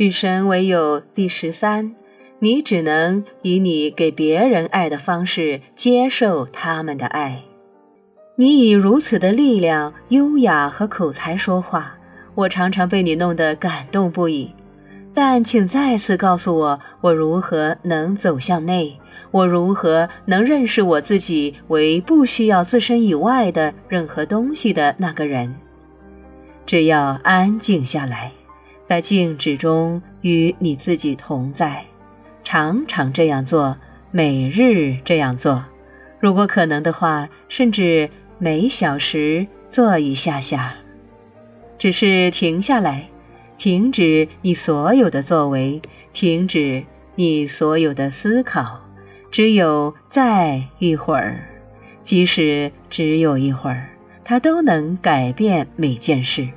与神为友第十三，你只能以你给别人爱的方式接受他们的爱。你以如此的力量、优雅和口才说话，我常常被你弄得感动不已。但请再次告诉我，我如何能走向内？我如何能认识我自己为不需要自身以外的任何东西的那个人？只要安静下来。在静止中与你自己同在，常常这样做，每日这样做。如果可能的话，甚至每小时做一下下。只是停下来，停止你所有的作为，停止你所有的思考。只有再一会儿，即使只有一会儿，它都能改变每件事。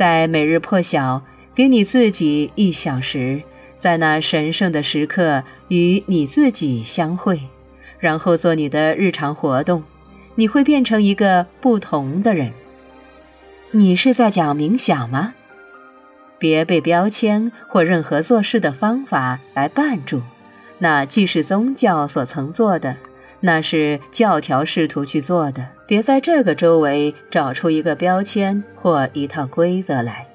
在每日破晓，给你自己一小时，在那神圣的时刻与你自己相会，然后做你的日常活动，你会变成一个不同的人。你是在讲冥想吗？别被标签或任何做事的方法来绊住，那既是宗教所曾做的。那是教条试图去做的。别在这个周围找出一个标签或一套规则来。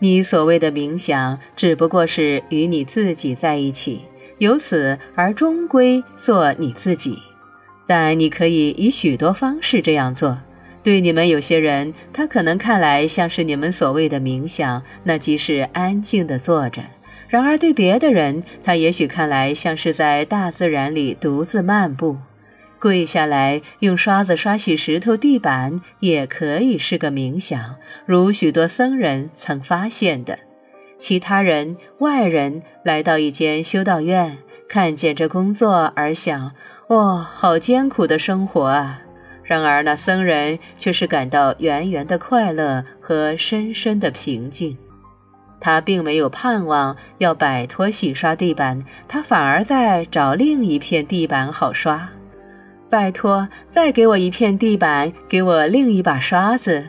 你所谓的冥想，只不过是与你自己在一起，由此而终归做你自己。但你可以以许多方式这样做。对你们有些人，他可能看来像是你们所谓的冥想，那即是安静地坐着；然而对别的人，他也许看来像是在大自然里独自漫步。跪下来用刷子刷洗石头地板，也可以是个冥想，如许多僧人曾发现的。其他人、外人来到一间修道院，看见这工作而想：“哦，好艰苦的生活啊！”然而那僧人却是感到圆圆的快乐和深深的平静。他并没有盼望要摆脱洗刷地板，他反而在找另一片地板好刷。拜托，再给我一片地板，给我另一把刷子，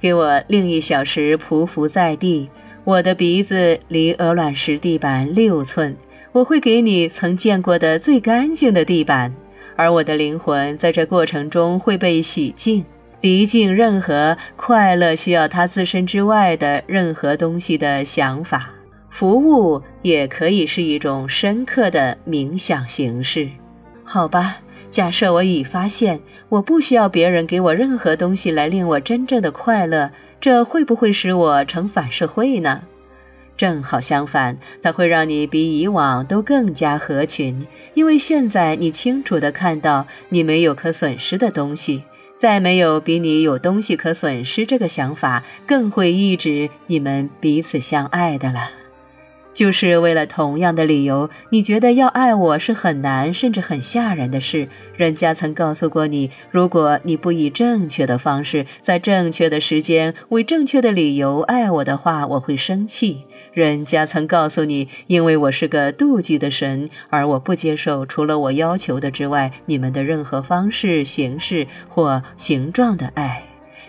给我另一小时匍匐在地。我的鼻子离鹅卵石地板六寸，我会给你曾见过的最干净的地板，而我的灵魂在这过程中会被洗净，涤净任何快乐需要它自身之外的任何东西的想法。服务也可以是一种深刻的冥想形式，好吧？假设我已发现，我不需要别人给我任何东西来令我真正的快乐，这会不会使我成反社会呢？正好相反，它会让你比以往都更加合群，因为现在你清楚地看到你没有可损失的东西，再没有比你有东西可损失这个想法更会抑制你们彼此相爱的了。就是为了同样的理由，你觉得要爱我是很难，甚至很吓人的事。人家曾告诉过你，如果你不以正确的方式，在正确的时间，为正确的理由爱我的话，我会生气。人家曾告诉你，因为我是个妒忌的神，而我不接受除了我要求的之外，你们的任何方式、形式或形状的爱。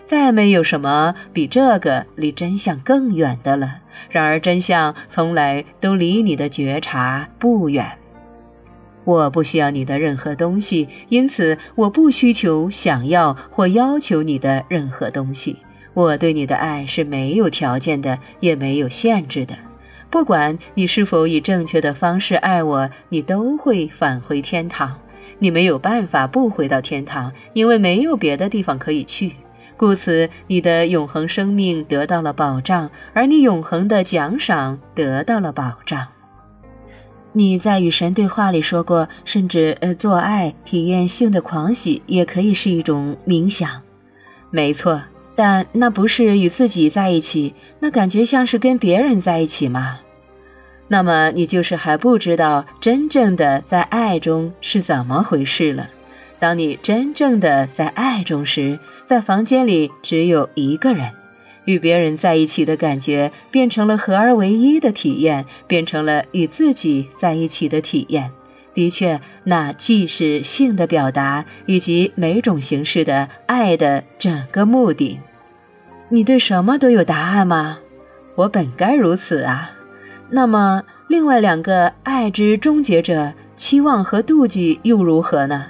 再没有什么比这个离真相更远的了。然而，真相从来都离你的觉察不远。我不需要你的任何东西，因此我不需求、想要或要求你的任何东西。我对你的爱是没有条件的，也没有限制的。不管你是否以正确的方式爱我，你都会返回天堂。你没有办法不回到天堂，因为没有别的地方可以去。故此，你的永恒生命得到了保障，而你永恒的奖赏得到了保障。你在与神对话里说过，甚至呃，做爱体验性的狂喜也可以是一种冥想。没错，但那不是与自己在一起，那感觉像是跟别人在一起吗？那么你就是还不知道真正的在爱中是怎么回事了。当你真正的在爱中时，在房间里只有一个人，与别人在一起的感觉变成了合而为一的体验，变成了与自己在一起的体验。的确，那既是性的表达，以及每种形式的爱的整个目的。你对什么都有答案吗？我本该如此啊。那么，另外两个爱之终结者，期望和妒忌又如何呢？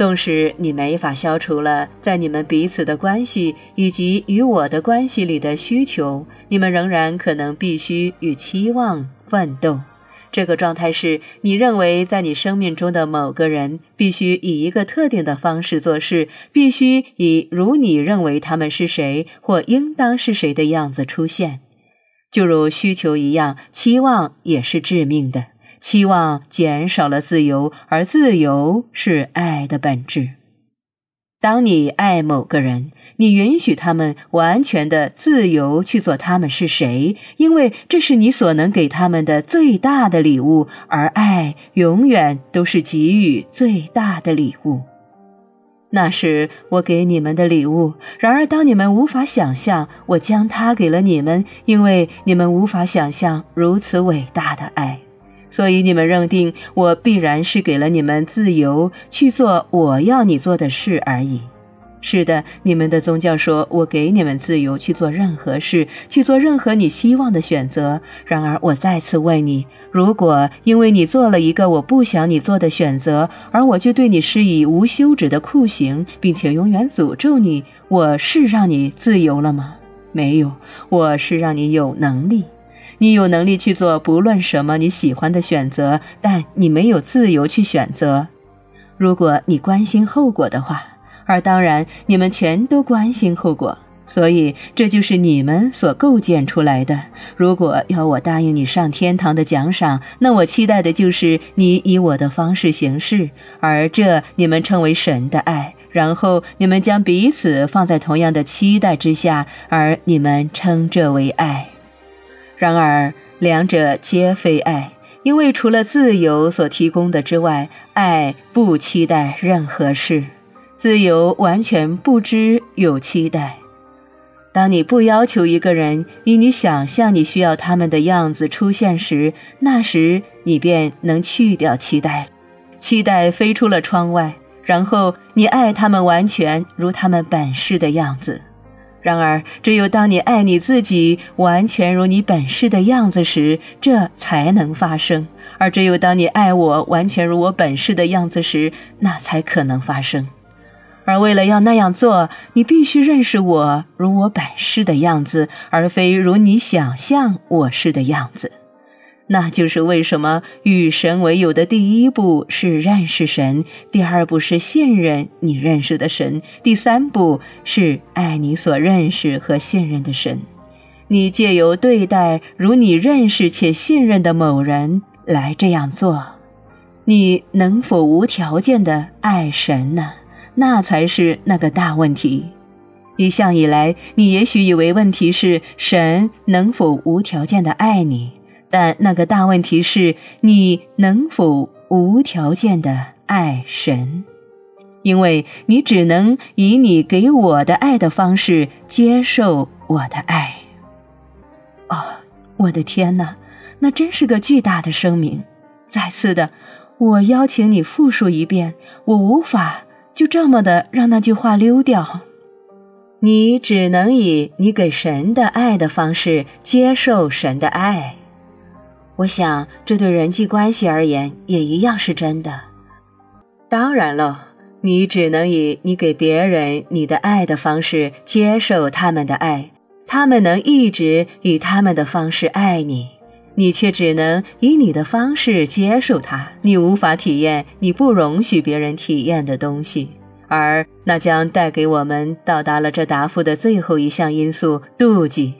纵使你没法消除了在你们彼此的关系以及与我的关系里的需求，你们仍然可能必须与期望奋斗。这个状态是你认为在你生命中的某个人必须以一个特定的方式做事，必须以如你认为他们是谁或应当是谁的样子出现，就如需求一样，期望也是致命的。期望减少了自由，而自由是爱的本质。当你爱某个人，你允许他们完全的自由去做他们是谁，因为这是你所能给他们的最大的礼物。而爱永远都是给予最大的礼物，那是我给你们的礼物。然而，当你们无法想象我将它给了你们，因为你们无法想象如此伟大的爱。所以你们认定我必然是给了你们自由去做我要你做的事而已。是的，你们的宗教说我给你们自由去做任何事，去做任何你希望的选择。然而，我再次问你：如果因为你做了一个我不想你做的选择，而我就对你施以无休止的酷刑，并且永远诅咒你，我是让你自由了吗？没有，我是让你有能力。你有能力去做不论什么你喜欢的选择，但你没有自由去选择。如果你关心后果的话，而当然你们全都关心后果，所以这就是你们所构建出来的。如果要我答应你上天堂的奖赏，那我期待的就是你以我的方式行事，而这你们称为神的爱。然后你们将彼此放在同样的期待之下，而你们称这为爱。然而，两者皆非爱，因为除了自由所提供的之外，爱不期待任何事。自由完全不知有期待。当你不要求一个人以你想象你需要他们的样子出现时，那时你便能去掉期待，期待飞出了窗外，然后你爱他们完全如他们本是的样子。然而，只有当你爱你自己完全如你本是的样子时，这才能发生；而只有当你爱我完全如我本是的样子时，那才可能发生。而为了要那样做，你必须认识我如我本是的样子，而非如你想象我是的样子。那就是为什么与神为友的第一步是认识神，第二步是信任你认识的神，第三步是爱你所认识和信任的神。你借由对待如你认识且信任的某人来这样做，你能否无条件的爱神呢？那才是那个大问题。一向以来，你也许以为问题是神能否无条件的爱你。但那个大问题是你能否无条件的爱神，因为你只能以你给我的爱的方式接受我的爱。哦，我的天哪，那真是个巨大的声明！再次的，我邀请你复述一遍，我无法就这么的让那句话溜掉。你只能以你给神的爱的方式接受神的爱。我想，这对人际关系而言也一样是真的。当然了，你只能以你给别人你的爱的方式接受他们的爱，他们能一直以他们的方式爱你，你却只能以你的方式接受他。你无法体验你不容许别人体验的东西，而那将带给我们到达了这答复的最后一项因素——妒忌。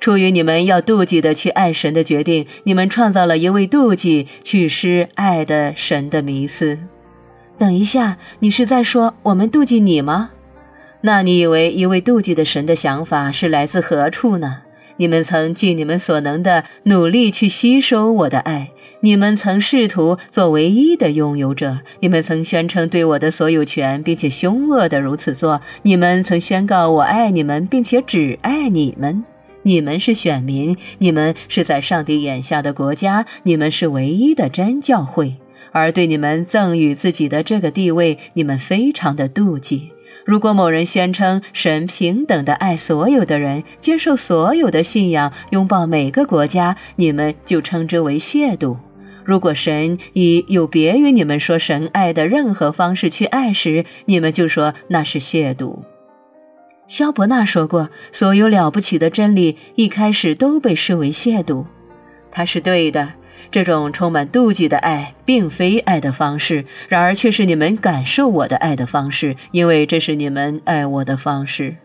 出于你们要妒忌的去爱神的决定，你们创造了一位妒忌去施爱的神的迷思。等一下，你是在说我们妒忌你吗？那你以为一位妒忌的神的想法是来自何处呢？你们曾尽你们所能的努力去吸收我的爱，你们曾试图做唯一的拥有者，你们曾宣称对我的所有权，并且凶恶的如此做，你们曾宣告我爱你们，并且只爱你们。你们是选民，你们是在上帝眼下的国家，你们是唯一的真教会，而对你们赠予自己的这个地位，你们非常的妒忌。如果某人宣称神平等的爱所有的人，接受所有的信仰，拥抱每个国家，你们就称之为亵渎。如果神以有别于你们说神爱的任何方式去爱时，你们就说那是亵渎。肖伯纳说过，所有了不起的真理一开始都被视为亵渎。他是对的。这种充满妒忌的爱，并非爱的方式，然而却是你们感受我的爱的方式，因为这是你们爱我的方式，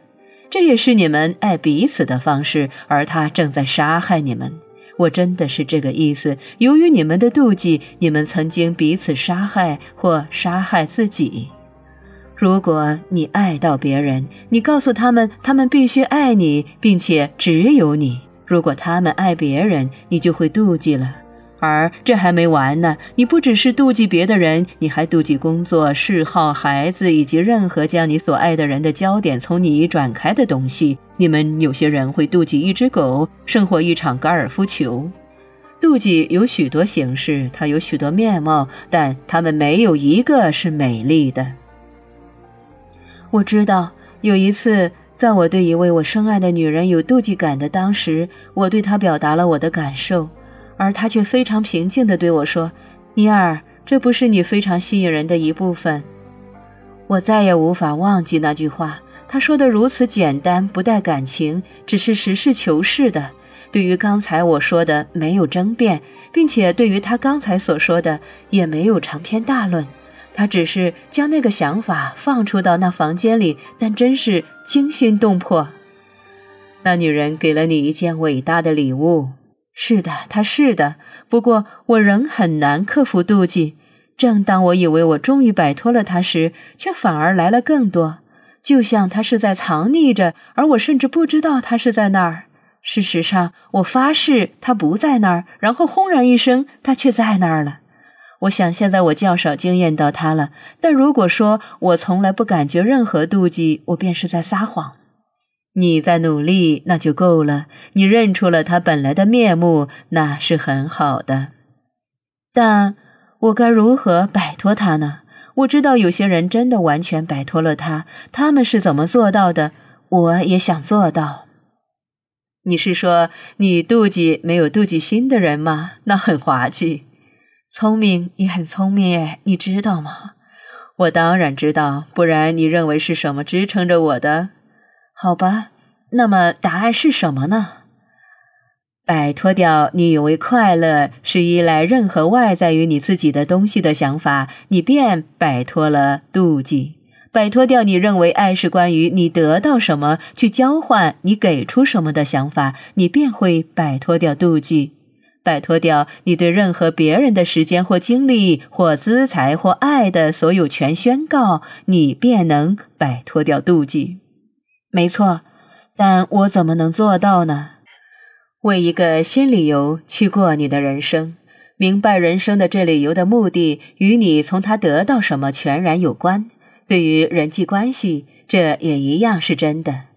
这也是你们爱彼此的方式，而他正在杀害你们。我真的是这个意思。由于你们的妒忌，你们曾经彼此杀害或杀害自己。如果你爱到别人，你告诉他们，他们必须爱你，并且只有你。如果他们爱别人，你就会妒忌了。而这还没完呢，你不只是妒忌别的人，你还妒忌工作、嗜好、孩子以及任何将你所爱的人的焦点从你转开的东西。你们有些人会妒忌一只狗胜过一场高尔夫球。妒忌有许多形式，它有许多面貌，但它们没有一个是美丽的。我知道有一次，在我对一位我深爱的女人有妒忌感的当时，我对她表达了我的感受。而她却非常平静地对我说：“尼尔，这不是你非常吸引人的一部分。”我再也无法忘记那句话。他说的如此简单，不带感情，只是实事求是的。对于刚才我说的没有争辩，并且对于他刚才所说的也没有长篇大论。他只是将那个想法放出到那房间里，但真是惊心动魄。那女人给了你一件伟大的礼物。是的，她是的。不过我仍很难克服妒忌。正当我以为我终于摆脱了他时，却反而来了更多。就像他是在藏匿着，而我甚至不知道他是在那儿。事实上，我发誓他不在那儿。然后轰然一声，他却在那儿了。我想现在我较少惊艳到他了。但如果说我从来不感觉任何妒忌，我便是在撒谎。你在努力，那就够了。你认出了他本来的面目，那是很好的。但我该如何摆脱他呢？我知道有些人真的完全摆脱了他，他们是怎么做到的？我也想做到。你是说你妒忌没有妒忌心的人吗？那很滑稽。聪明你很聪明，你知道吗？我当然知道，不然你认为是什么支撑着我的？好吧，那么答案是什么呢？摆脱掉你以为快乐是依赖任何外在于你自己的东西的想法，你便摆脱了妒忌；摆脱掉你认为爱是关于你得到什么去交换你给出什么的想法，你便会摆脱掉妒忌；摆脱掉你对任何别人的时间或精力或资财或爱的所有权宣告，你便能摆脱掉妒忌。没错，但我怎么能做到呢？为一个新理由去过你的人生，明白人生的这理由的目的与你从他得到什么全然有关。对于人际关系，这也一样是真的。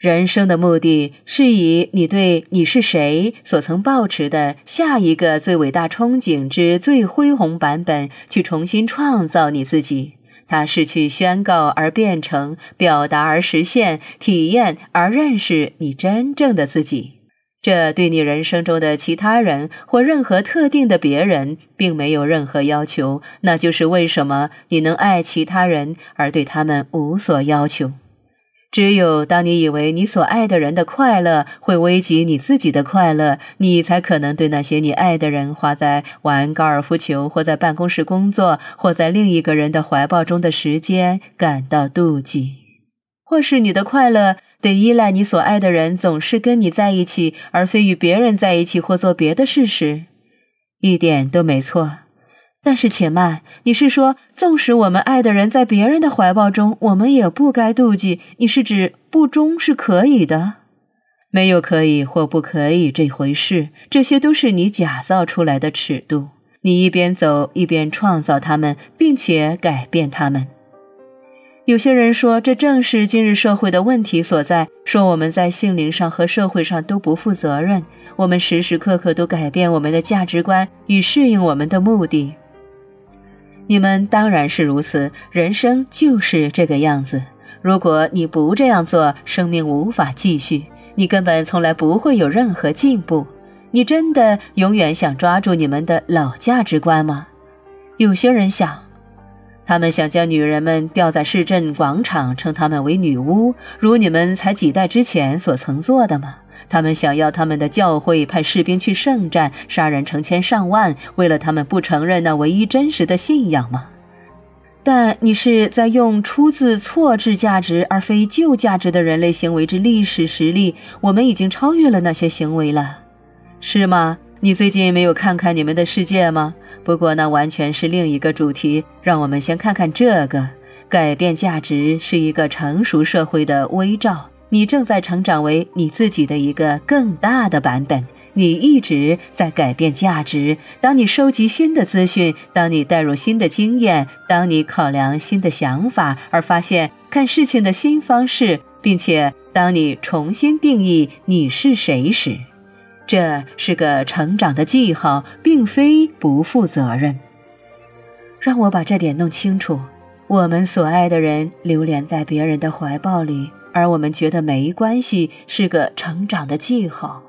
人生的目的是以你对你是谁所曾抱持的下一个最伟大憧憬之最恢宏版本，去重新创造你自己。它是去宣告而变成，表达而实现，体验而认识你真正的自己。这对你人生中的其他人或任何特定的别人，并没有任何要求。那就是为什么你能爱其他人，而对他们无所要求。只有当你以为你所爱的人的快乐会危及你自己的快乐，你才可能对那些你爱的人花在玩高尔夫球，或在办公室工作，或在另一个人的怀抱中的时间感到妒忌，或是你的快乐得依赖你所爱的人总是跟你在一起，而非与别人在一起或做别的事时，一点都没错。但是且慢，你是说，纵使我们爱的人在别人的怀抱中，我们也不该妒忌？你是指不忠是可以的？没有可以或不可以这回事，这些都是你假造出来的尺度。你一边走一边创造他们，并且改变他们。有些人说，这正是今日社会的问题所在，说我们在心灵上和社会上都不负责任，我们时时刻刻都改变我们的价值观以适应我们的目的。你们当然是如此，人生就是这个样子。如果你不这样做，生命无法继续，你根本从来不会有任何进步。你真的永远想抓住你们的老价值观吗？有些人想，他们想将女人们吊在市镇广场，称她们为女巫，如你们才几代之前所曾做的吗？他们想要他们的教会派士兵去圣战，杀人成千上万，为了他们不承认那唯一真实的信仰吗？但你是在用出自错置价值而非旧价值的人类行为之历史实力，我们已经超越了那些行为了，是吗？你最近没有看看你们的世界吗？不过那完全是另一个主题。让我们先看看这个：改变价值是一个成熟社会的微照。你正在成长为你自己的一个更大的版本。你一直在改变价值。当你收集新的资讯，当你带入新的经验，当你考量新的想法，而发现看事情的新方式，并且当你重新定义你是谁时，这是个成长的记号，并非不负责任。让我把这点弄清楚：我们所爱的人流连在别人的怀抱里，而我们觉得没关系，是个成长的记号。